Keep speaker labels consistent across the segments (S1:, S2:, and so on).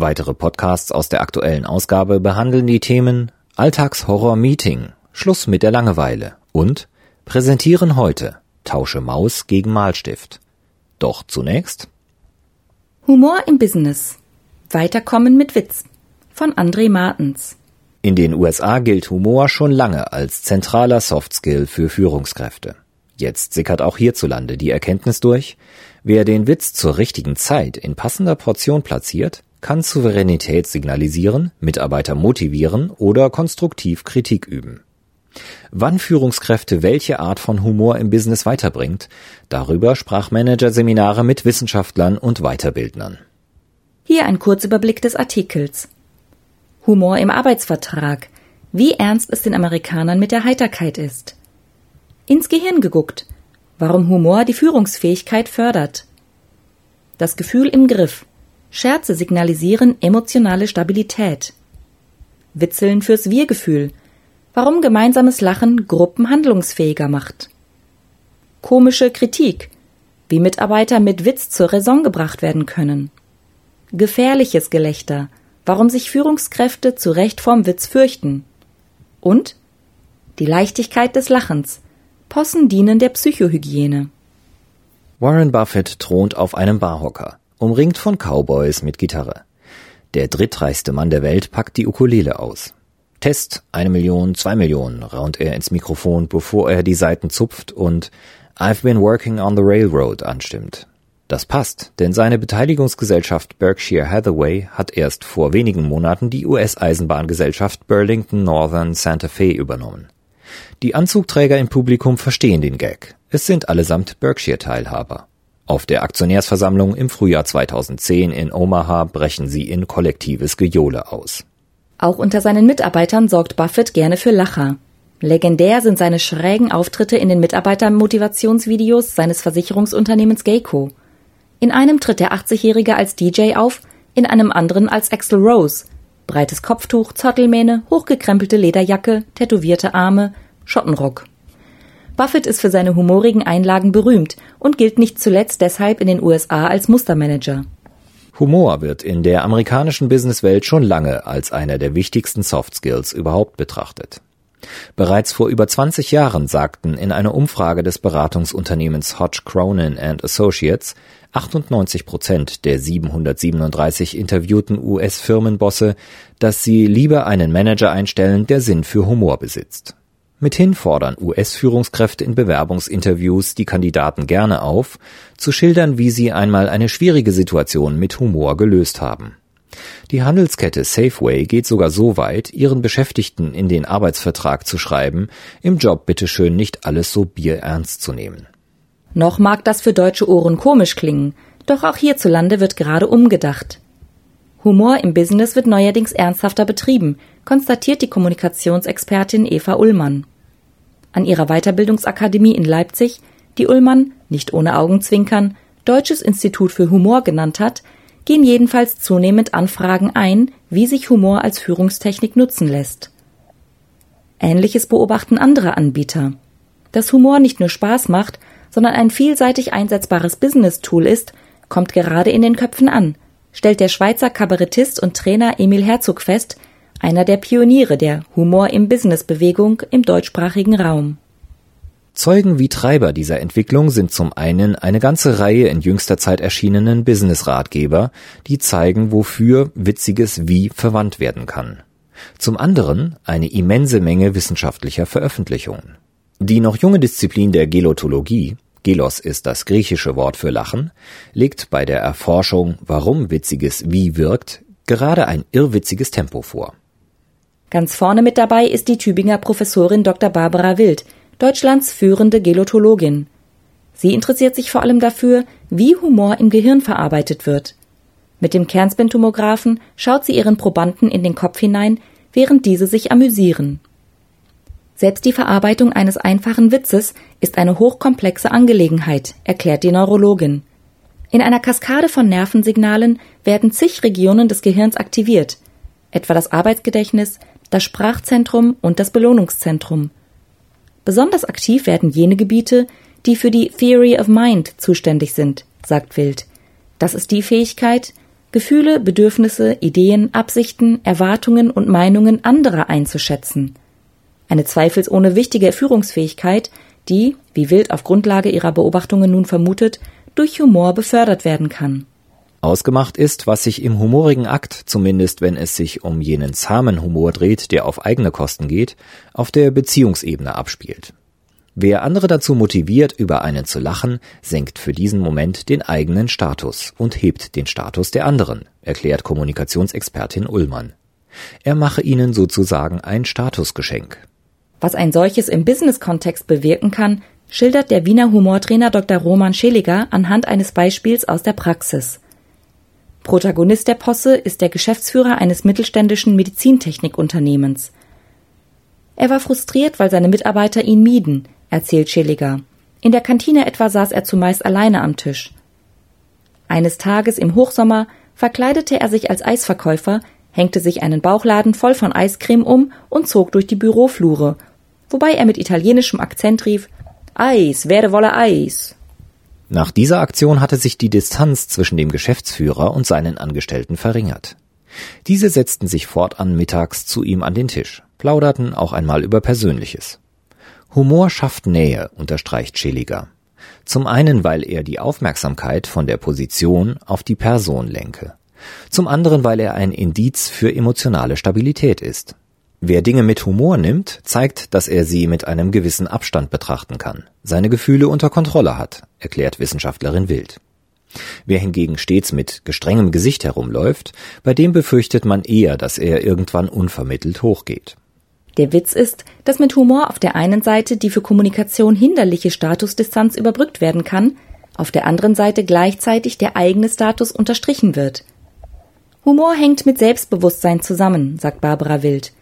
S1: Weitere Podcasts aus der aktuellen Ausgabe behandeln die Themen Alltagshorror-Meeting, Schluss mit der Langeweile und Präsentieren heute, tausche Maus gegen Malstift. Doch zunächst
S2: Humor im Business. Weiterkommen mit Witz von André Martens.
S1: In den USA gilt Humor schon lange als zentraler Softskill für Führungskräfte. Jetzt sickert auch hierzulande die Erkenntnis durch, wer den Witz zur richtigen Zeit in passender Portion platziert, kann Souveränität signalisieren, Mitarbeiter motivieren oder konstruktiv Kritik üben. Wann Führungskräfte welche Art von Humor im Business weiterbringt, darüber sprach Managerseminare mit Wissenschaftlern und Weiterbildnern.
S2: Hier ein Kurzüberblick des Artikels. Humor im Arbeitsvertrag. Wie ernst es den Amerikanern mit der Heiterkeit ist. Ins Gehirn geguckt. Warum Humor die Führungsfähigkeit fördert. Das Gefühl im Griff. Scherze signalisieren emotionale Stabilität. Witzeln fürs Wir-Gefühl. Warum gemeinsames Lachen Gruppen handlungsfähiger macht. Komische Kritik. Wie Mitarbeiter mit Witz zur Raison gebracht werden können. Gefährliches Gelächter. Warum sich Führungskräfte zu Recht vorm Witz fürchten. Und die Leichtigkeit des Lachens. Possen dienen der Psychohygiene.
S1: Warren Buffett thront auf einem Barhocker umringt von Cowboys mit Gitarre. Der drittreichste Mann der Welt packt die Ukulele aus. Test, eine Million, zwei Millionen, raunt er ins Mikrofon, bevor er die Saiten zupft und I've been working on the railroad anstimmt. Das passt, denn seine Beteiligungsgesellschaft Berkshire Hathaway hat erst vor wenigen Monaten die US-Eisenbahngesellschaft Burlington Northern Santa Fe übernommen. Die Anzugträger im Publikum verstehen den Gag. Es sind allesamt Berkshire-Teilhaber. Auf der Aktionärsversammlung im Frühjahr 2010 in Omaha brechen sie in kollektives Gejohle aus.
S2: Auch unter seinen Mitarbeitern sorgt Buffett gerne für Lacher. Legendär sind seine schrägen Auftritte in den Mitarbeitermotivationsvideos seines Versicherungsunternehmens Geico. In einem tritt der 80-Jährige als DJ auf, in einem anderen als Axel Rose. Breites Kopftuch, Zottelmähne, hochgekrempelte Lederjacke, tätowierte Arme, Schottenrock. Buffett ist für seine humorigen Einlagen berühmt und gilt nicht zuletzt deshalb in den USA als Mustermanager.
S1: Humor wird in der amerikanischen Businesswelt schon lange als einer der wichtigsten Soft Skills überhaupt betrachtet. Bereits vor über 20 Jahren sagten in einer Umfrage des Beratungsunternehmens Hodge Cronin Associates 98 Prozent der 737 interviewten US-Firmenbosse, dass sie lieber einen Manager einstellen, der Sinn für Humor besitzt. Mithin fordern US-Führungskräfte in Bewerbungsinterviews die Kandidaten gerne auf, zu schildern, wie sie einmal eine schwierige Situation mit Humor gelöst haben. Die Handelskette Safeway geht sogar so weit, ihren Beschäftigten in den Arbeitsvertrag zu schreiben, im Job bitteschön nicht alles so bierernst zu nehmen.
S2: Noch mag das für deutsche Ohren komisch klingen, doch auch hierzulande wird gerade umgedacht. Humor im Business wird neuerdings ernsthafter betrieben, konstatiert die Kommunikationsexpertin Eva Ullmann. An ihrer Weiterbildungsakademie in Leipzig, die Ullmann, nicht ohne Augenzwinkern, Deutsches Institut für Humor genannt hat, gehen jedenfalls zunehmend Anfragen ein, wie sich Humor als Führungstechnik nutzen lässt. Ähnliches beobachten andere Anbieter. Dass Humor nicht nur Spaß macht, sondern ein vielseitig einsetzbares Business-Tool ist, kommt gerade in den Köpfen an – stellt der Schweizer Kabarettist und Trainer Emil Herzog fest, einer der Pioniere der Humor im Business Bewegung im deutschsprachigen Raum.
S1: Zeugen wie Treiber dieser Entwicklung sind zum einen eine ganze Reihe in jüngster Zeit erschienenen Business-Ratgeber, die zeigen, wofür witziges Wie verwandt werden kann. Zum anderen eine immense Menge wissenschaftlicher Veröffentlichungen. Die noch junge Disziplin der Gelotologie Gelos ist das griechische Wort für Lachen, legt bei der Erforschung, warum Witziges wie wirkt, gerade ein irrwitziges Tempo vor.
S2: Ganz vorne mit dabei ist die Tübinger Professorin Dr. Barbara Wild, Deutschlands führende Gelotologin. Sie interessiert sich vor allem dafür, wie Humor im Gehirn verarbeitet wird. Mit dem Kernspintomographen schaut sie ihren Probanden in den Kopf hinein, während diese sich amüsieren. Selbst die Verarbeitung eines einfachen Witzes ist eine hochkomplexe Angelegenheit, erklärt die Neurologin. In einer Kaskade von Nervensignalen werden zig Regionen des Gehirns aktiviert, etwa das Arbeitsgedächtnis, das Sprachzentrum und das Belohnungszentrum. Besonders aktiv werden jene Gebiete, die für die Theory of Mind zuständig sind, sagt Wild. Das ist die Fähigkeit, Gefühle, Bedürfnisse, Ideen, Absichten, Erwartungen und Meinungen anderer einzuschätzen. Eine zweifelsohne wichtige Führungsfähigkeit, die, wie Wild auf Grundlage ihrer Beobachtungen nun vermutet, durch Humor befördert werden kann.
S1: Ausgemacht ist, was sich im humorigen Akt, zumindest wenn es sich um jenen zahmen Humor dreht, der auf eigene Kosten geht, auf der Beziehungsebene abspielt. Wer andere dazu motiviert, über einen zu lachen, senkt für diesen Moment den eigenen Status und hebt den Status der anderen, erklärt Kommunikationsexpertin Ullmann. Er mache ihnen sozusagen ein Statusgeschenk.
S2: Was ein solches im Business-Kontext bewirken kann, schildert der Wiener Humortrainer Dr. Roman Scheliger anhand eines Beispiels aus der Praxis. Protagonist der Posse ist der Geschäftsführer eines mittelständischen Medizintechnikunternehmens. Er war frustriert, weil seine Mitarbeiter ihn mieden, erzählt Schilliger. In der Kantine etwa saß er zumeist alleine am Tisch. Eines Tages im Hochsommer verkleidete er sich als Eisverkäufer, hängte sich einen Bauchladen voll von Eiscreme um und zog durch die Büroflure, wobei er mit italienischem Akzent rief Eis, werde wolle Eis.
S1: Nach dieser Aktion hatte sich die Distanz zwischen dem Geschäftsführer und seinen Angestellten verringert. Diese setzten sich fortan mittags zu ihm an den Tisch, plauderten auch einmal über Persönliches. Humor schafft Nähe, unterstreicht Schilliger. Zum einen, weil er die Aufmerksamkeit von der Position auf die Person lenke. Zum anderen, weil er ein Indiz für emotionale Stabilität ist. Wer Dinge mit Humor nimmt, zeigt, dass er sie mit einem gewissen Abstand betrachten kann, seine Gefühle unter Kontrolle hat, erklärt Wissenschaftlerin Wild. Wer hingegen stets mit gestrengem Gesicht herumläuft, bei dem befürchtet man eher, dass er irgendwann unvermittelt hochgeht.
S2: Der Witz ist, dass mit Humor auf der einen Seite die für Kommunikation hinderliche Statusdistanz überbrückt werden kann, auf der anderen Seite gleichzeitig der eigene Status unterstrichen wird. Humor hängt mit Selbstbewusstsein zusammen, sagt Barbara Wild.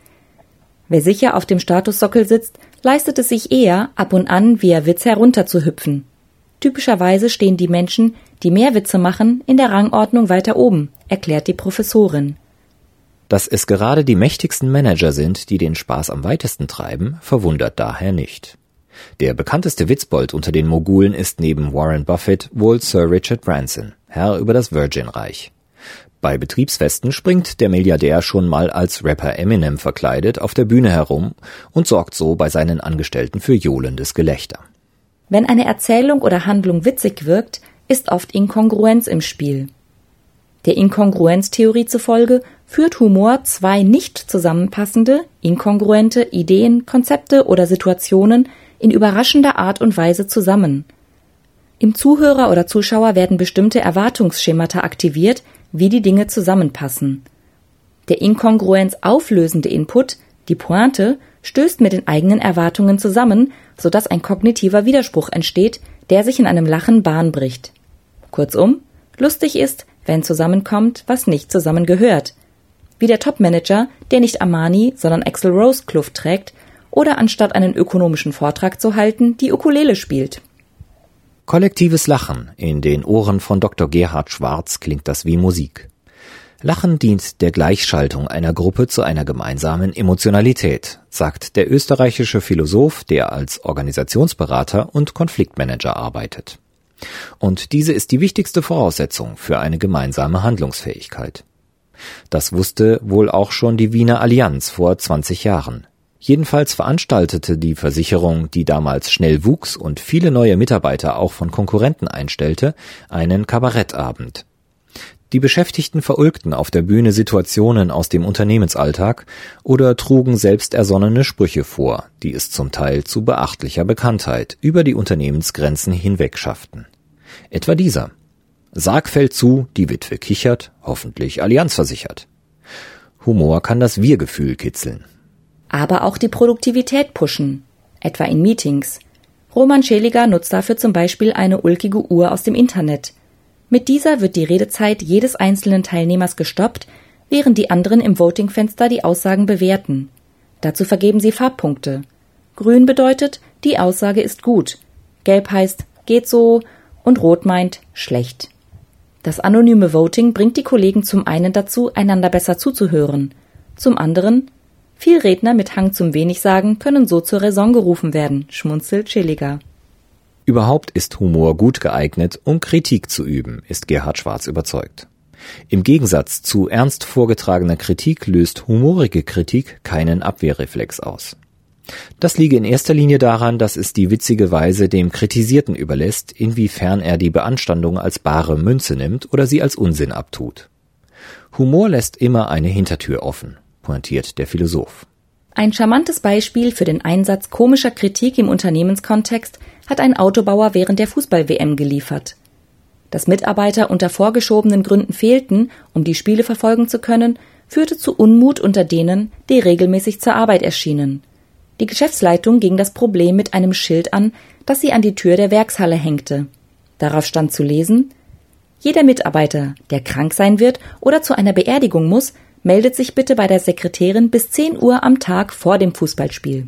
S2: Wer sicher auf dem Statussockel sitzt, leistet es sich eher, ab und an via Witz herunterzuhüpfen. Typischerweise stehen die Menschen, die mehr Witze machen, in der Rangordnung weiter oben, erklärt die Professorin.
S1: Dass es gerade die mächtigsten Manager sind, die den Spaß am weitesten treiben, verwundert daher nicht. Der bekannteste Witzbold unter den Mogulen ist neben Warren Buffett wohl Sir Richard Branson, Herr über das Virgin-Reich. Bei Betriebsfesten springt der Milliardär schon mal als Rapper Eminem verkleidet auf der Bühne herum und sorgt so bei seinen Angestellten für johlendes Gelächter.
S2: Wenn eine Erzählung oder Handlung witzig wirkt, ist oft Inkongruenz im Spiel. Der Inkongruenztheorie zufolge führt Humor zwei nicht zusammenpassende, inkongruente Ideen, Konzepte oder Situationen in überraschender Art und Weise zusammen. Im Zuhörer oder Zuschauer werden bestimmte Erwartungsschemata aktiviert, wie die Dinge zusammenpassen. Der Inkongruenz auflösende Input, die Pointe, stößt mit den eigenen Erwartungen zusammen, sodass ein kognitiver Widerspruch entsteht, der sich in einem Lachen Bahn bricht. Kurzum, lustig ist, wenn zusammenkommt, was nicht zusammengehört, wie der Topmanager, der nicht Armani, sondern Axel Rose Kluft trägt oder anstatt einen ökonomischen Vortrag zu halten, die Ukulele spielt.
S1: Kollektives Lachen. In den Ohren von Dr. Gerhard Schwarz klingt das wie Musik. Lachen dient der Gleichschaltung einer Gruppe zu einer gemeinsamen Emotionalität, sagt der österreichische Philosoph, der als Organisationsberater und Konfliktmanager arbeitet. Und diese ist die wichtigste Voraussetzung für eine gemeinsame Handlungsfähigkeit. Das wusste wohl auch schon die Wiener Allianz vor 20 Jahren. Jedenfalls veranstaltete die Versicherung, die damals schnell wuchs und viele neue Mitarbeiter auch von Konkurrenten einstellte, einen Kabarettabend. Die Beschäftigten verulgten auf der Bühne Situationen aus dem Unternehmensalltag oder trugen selbst ersonnene Sprüche vor, die es zum Teil zu beachtlicher Bekanntheit über die Unternehmensgrenzen hinweg schafften. Etwa dieser. Sarg fällt zu, die Witwe kichert, hoffentlich Allianz versichert. Humor kann das Wir-Gefühl kitzeln.
S2: Aber auch die Produktivität pushen, etwa in Meetings. Roman Scheliger nutzt dafür zum Beispiel eine ulkige Uhr aus dem Internet. Mit dieser wird die Redezeit jedes einzelnen Teilnehmers gestoppt, während die anderen im Votingfenster die Aussagen bewerten. Dazu vergeben sie Farbpunkte. Grün bedeutet, die Aussage ist gut. Gelb heißt, geht so und Rot meint, schlecht. Das anonyme Voting bringt die Kollegen zum einen dazu, einander besser zuzuhören. Zum anderen, viel Redner mit Hang zum Wenigsagen können so zur Raison gerufen werden, schmunzelt Schilliger.
S1: Überhaupt ist Humor gut geeignet, um Kritik zu üben, ist Gerhard Schwarz überzeugt. Im Gegensatz zu ernst vorgetragener Kritik löst humorige Kritik keinen Abwehrreflex aus. Das liege in erster Linie daran, dass es die witzige Weise dem Kritisierten überlässt, inwiefern er die Beanstandung als bare Münze nimmt oder sie als Unsinn abtut. Humor lässt immer eine Hintertür offen, pointiert der Philosoph.
S2: Ein charmantes Beispiel für den Einsatz komischer Kritik im Unternehmenskontext hat ein Autobauer während der Fußball-WM geliefert. Dass Mitarbeiter unter vorgeschobenen Gründen fehlten, um die Spiele verfolgen zu können, führte zu Unmut unter denen, die regelmäßig zur Arbeit erschienen. Die Geschäftsleitung ging das Problem mit einem Schild an, das sie an die Tür der Werkshalle hängte. Darauf stand zu lesen Jeder Mitarbeiter, der krank sein wird oder zu einer Beerdigung muss, meldet sich bitte bei der Sekretärin bis 10 Uhr am Tag vor dem Fußballspiel.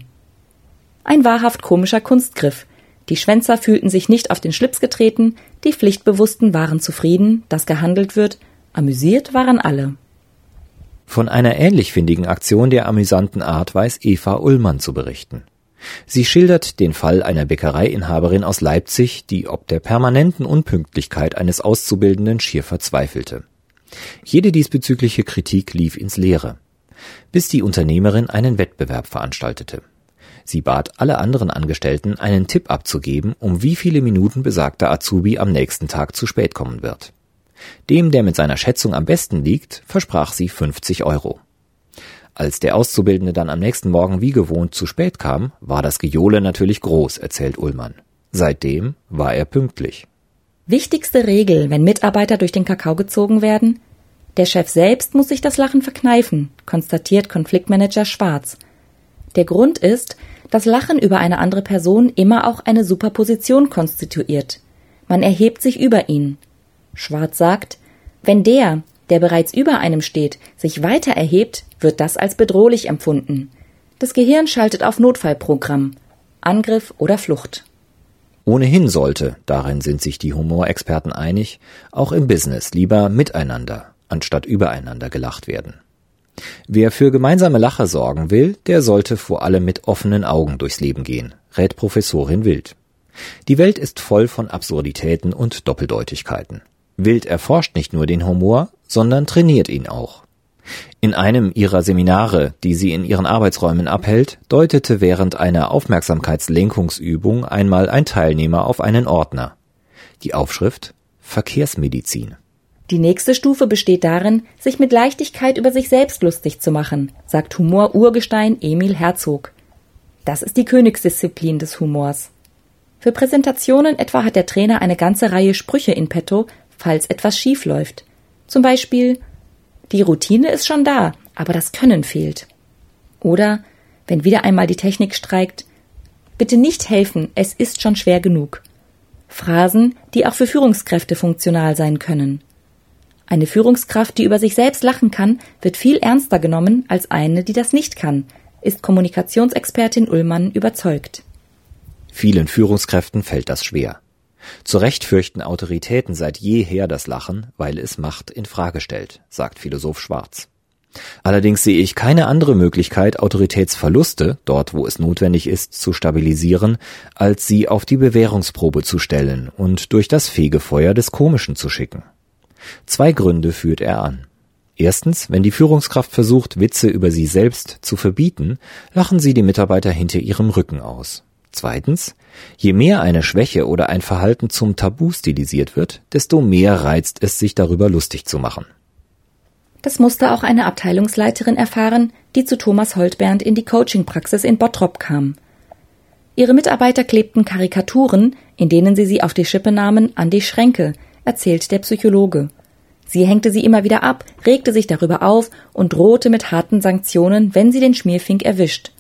S2: Ein wahrhaft komischer Kunstgriff. Die Schwänzer fühlten sich nicht auf den Schlips getreten, die Pflichtbewussten waren zufrieden, dass gehandelt wird, amüsiert waren alle.
S1: Von einer ähnlich findigen Aktion der amüsanten Art weiß Eva Ullmann zu berichten. Sie schildert den Fall einer Bäckereiinhaberin aus Leipzig, die ob der permanenten Unpünktlichkeit eines Auszubildenden schier verzweifelte. Jede diesbezügliche Kritik lief ins Leere, bis die Unternehmerin einen Wettbewerb veranstaltete. Sie bat alle anderen Angestellten, einen Tipp abzugeben, um wie viele Minuten besagter Azubi am nächsten Tag zu spät kommen wird. Dem, der mit seiner Schätzung am besten liegt, versprach sie 50 Euro. Als der Auszubildende dann am nächsten Morgen wie gewohnt zu spät kam, war das Gejohle natürlich groß, erzählt Ullmann. Seitdem war er pünktlich.
S2: Wichtigste Regel, wenn Mitarbeiter durch den Kakao gezogen werden? Der Chef selbst muss sich das Lachen verkneifen, konstatiert Konfliktmanager Schwarz. Der Grund ist, dass Lachen über eine andere Person immer auch eine Superposition konstituiert. Man erhebt sich über ihn. Schwarz sagt, wenn der, der bereits über einem steht, sich weiter erhebt, wird das als bedrohlich empfunden. Das Gehirn schaltet auf Notfallprogramm, Angriff oder Flucht.
S1: Ohnehin sollte, darin sind sich die Humorexperten einig, auch im Business lieber miteinander anstatt übereinander gelacht werden. Wer für gemeinsame Lache sorgen will, der sollte vor allem mit offenen Augen durchs Leben gehen, rät Professorin Wild. Die Welt ist voll von Absurditäten und Doppeldeutigkeiten. Wild erforscht nicht nur den Humor, sondern trainiert ihn auch. In einem ihrer Seminare, die sie in ihren Arbeitsräumen abhält, deutete während einer Aufmerksamkeitslenkungsübung einmal ein Teilnehmer auf einen Ordner. Die Aufschrift Verkehrsmedizin.
S2: Die nächste Stufe besteht darin, sich mit Leichtigkeit über sich selbst lustig zu machen, sagt Humor-Urgestein Emil Herzog. Das ist die Königsdisziplin des Humors. Für Präsentationen etwa hat der Trainer eine ganze Reihe Sprüche in petto, falls etwas schief läuft. Zum Beispiel Die Routine ist schon da, aber das Können fehlt. Oder wenn wieder einmal die Technik streikt Bitte nicht helfen, es ist schon schwer genug. Phrasen, die auch für Führungskräfte funktional sein können. Eine Führungskraft, die über sich selbst lachen kann, wird viel ernster genommen als eine, die das nicht kann, ist Kommunikationsexpertin Ullmann überzeugt.
S1: Vielen Führungskräften fällt das schwer. Zu Recht fürchten Autoritäten seit jeher das Lachen, weil es Macht in Frage stellt, sagt Philosoph Schwarz. Allerdings sehe ich keine andere Möglichkeit, Autoritätsverluste, dort wo es notwendig ist, zu stabilisieren, als sie auf die Bewährungsprobe zu stellen und durch das Fegefeuer des Komischen zu schicken. Zwei Gründe führt er an. Erstens, wenn die Führungskraft versucht, Witze über sie selbst zu verbieten, lachen sie die Mitarbeiter hinter ihrem Rücken aus. Zweitens, je mehr eine Schwäche oder ein Verhalten zum Tabu stilisiert wird, desto mehr reizt es sich darüber lustig zu machen.
S2: Das musste auch eine Abteilungsleiterin erfahren, die zu Thomas Holtbernd in die Coachingpraxis in Bottrop kam. Ihre Mitarbeiter klebten Karikaturen, in denen sie sie auf die Schippe nahmen, an die Schränke, erzählt der Psychologe. Sie hängte sie immer wieder ab, regte sich darüber auf und drohte mit harten Sanktionen, wenn sie den Schmierfink erwischt.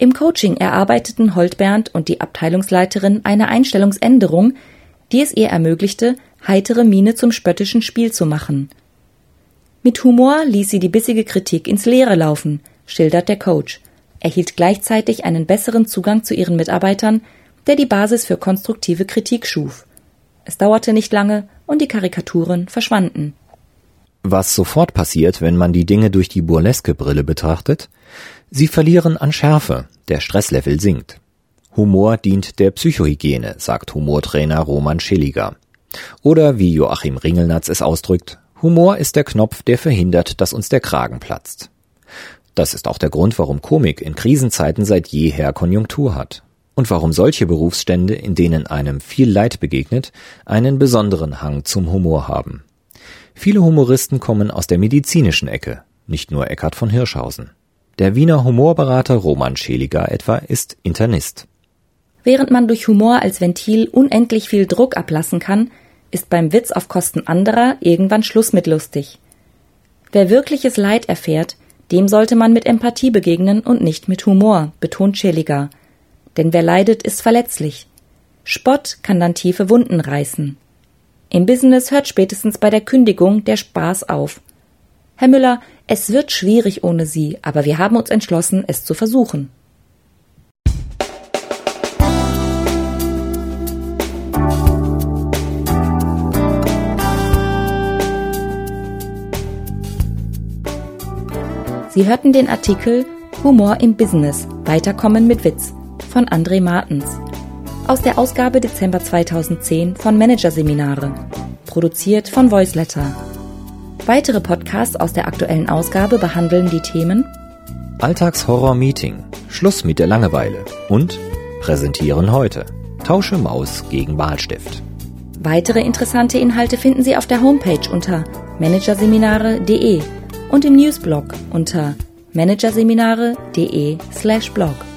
S2: Im Coaching erarbeiteten Holtbernd und die Abteilungsleiterin eine Einstellungsänderung, die es ihr ermöglichte, heitere Miene zum spöttischen Spiel zu machen. Mit Humor ließ sie die bissige Kritik ins Leere laufen, schildert der Coach, erhielt gleichzeitig einen besseren Zugang zu ihren Mitarbeitern, der die Basis für konstruktive Kritik schuf. Es dauerte nicht lange und die Karikaturen verschwanden.
S1: Was sofort passiert, wenn man die Dinge durch die burleske Brille betrachtet? Sie verlieren an Schärfe, der Stresslevel sinkt. Humor dient der Psychohygiene, sagt Humortrainer Roman Schilliger. Oder wie Joachim Ringelnatz es ausdrückt, Humor ist der Knopf, der verhindert, dass uns der Kragen platzt. Das ist auch der Grund, warum Komik in Krisenzeiten seit jeher Konjunktur hat. Und warum solche Berufsstände, in denen einem viel Leid begegnet, einen besonderen Hang zum Humor haben. Viele Humoristen kommen aus der medizinischen Ecke, nicht nur Eckhard von Hirschhausen. Der Wiener Humorberater Roman Scheliger etwa ist Internist.
S2: Während man durch Humor als Ventil unendlich viel Druck ablassen kann, ist beim Witz auf Kosten anderer irgendwann Schluss mit lustig. Wer wirkliches Leid erfährt, dem sollte man mit Empathie begegnen und nicht mit Humor, betont Scheliger. Denn wer leidet, ist verletzlich. Spott kann dann tiefe Wunden reißen. Im Business hört spätestens bei der Kündigung der Spaß auf. Herr Müller, es wird schwierig ohne Sie, aber wir haben uns entschlossen, es zu versuchen. Sie hörten den Artikel Humor im Business, Weiterkommen mit Witz von André Martens aus der Ausgabe Dezember 2010 von Managerseminare, produziert von Voiceletter. Weitere Podcasts aus der aktuellen Ausgabe behandeln die Themen
S1: Alltagshorror-Meeting, Schluss mit der Langeweile und Präsentieren heute. Tausche Maus gegen Wahlstift.
S2: Weitere interessante Inhalte finden Sie auf der Homepage unter managerseminare.de und im Newsblog unter managerseminare.de/blog.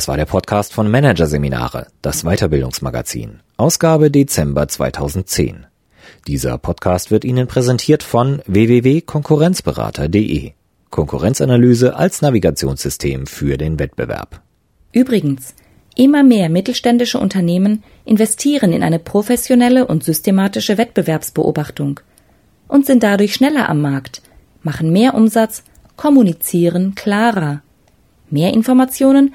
S1: Das war der Podcast von Managerseminare, das Weiterbildungsmagazin, Ausgabe Dezember 2010. Dieser Podcast wird Ihnen präsentiert von www.konkurrenzberater.de. Konkurrenzanalyse als Navigationssystem für den Wettbewerb.
S2: Übrigens, immer mehr mittelständische Unternehmen investieren in eine professionelle und systematische Wettbewerbsbeobachtung und sind dadurch schneller am Markt, machen mehr Umsatz, kommunizieren klarer. Mehr Informationen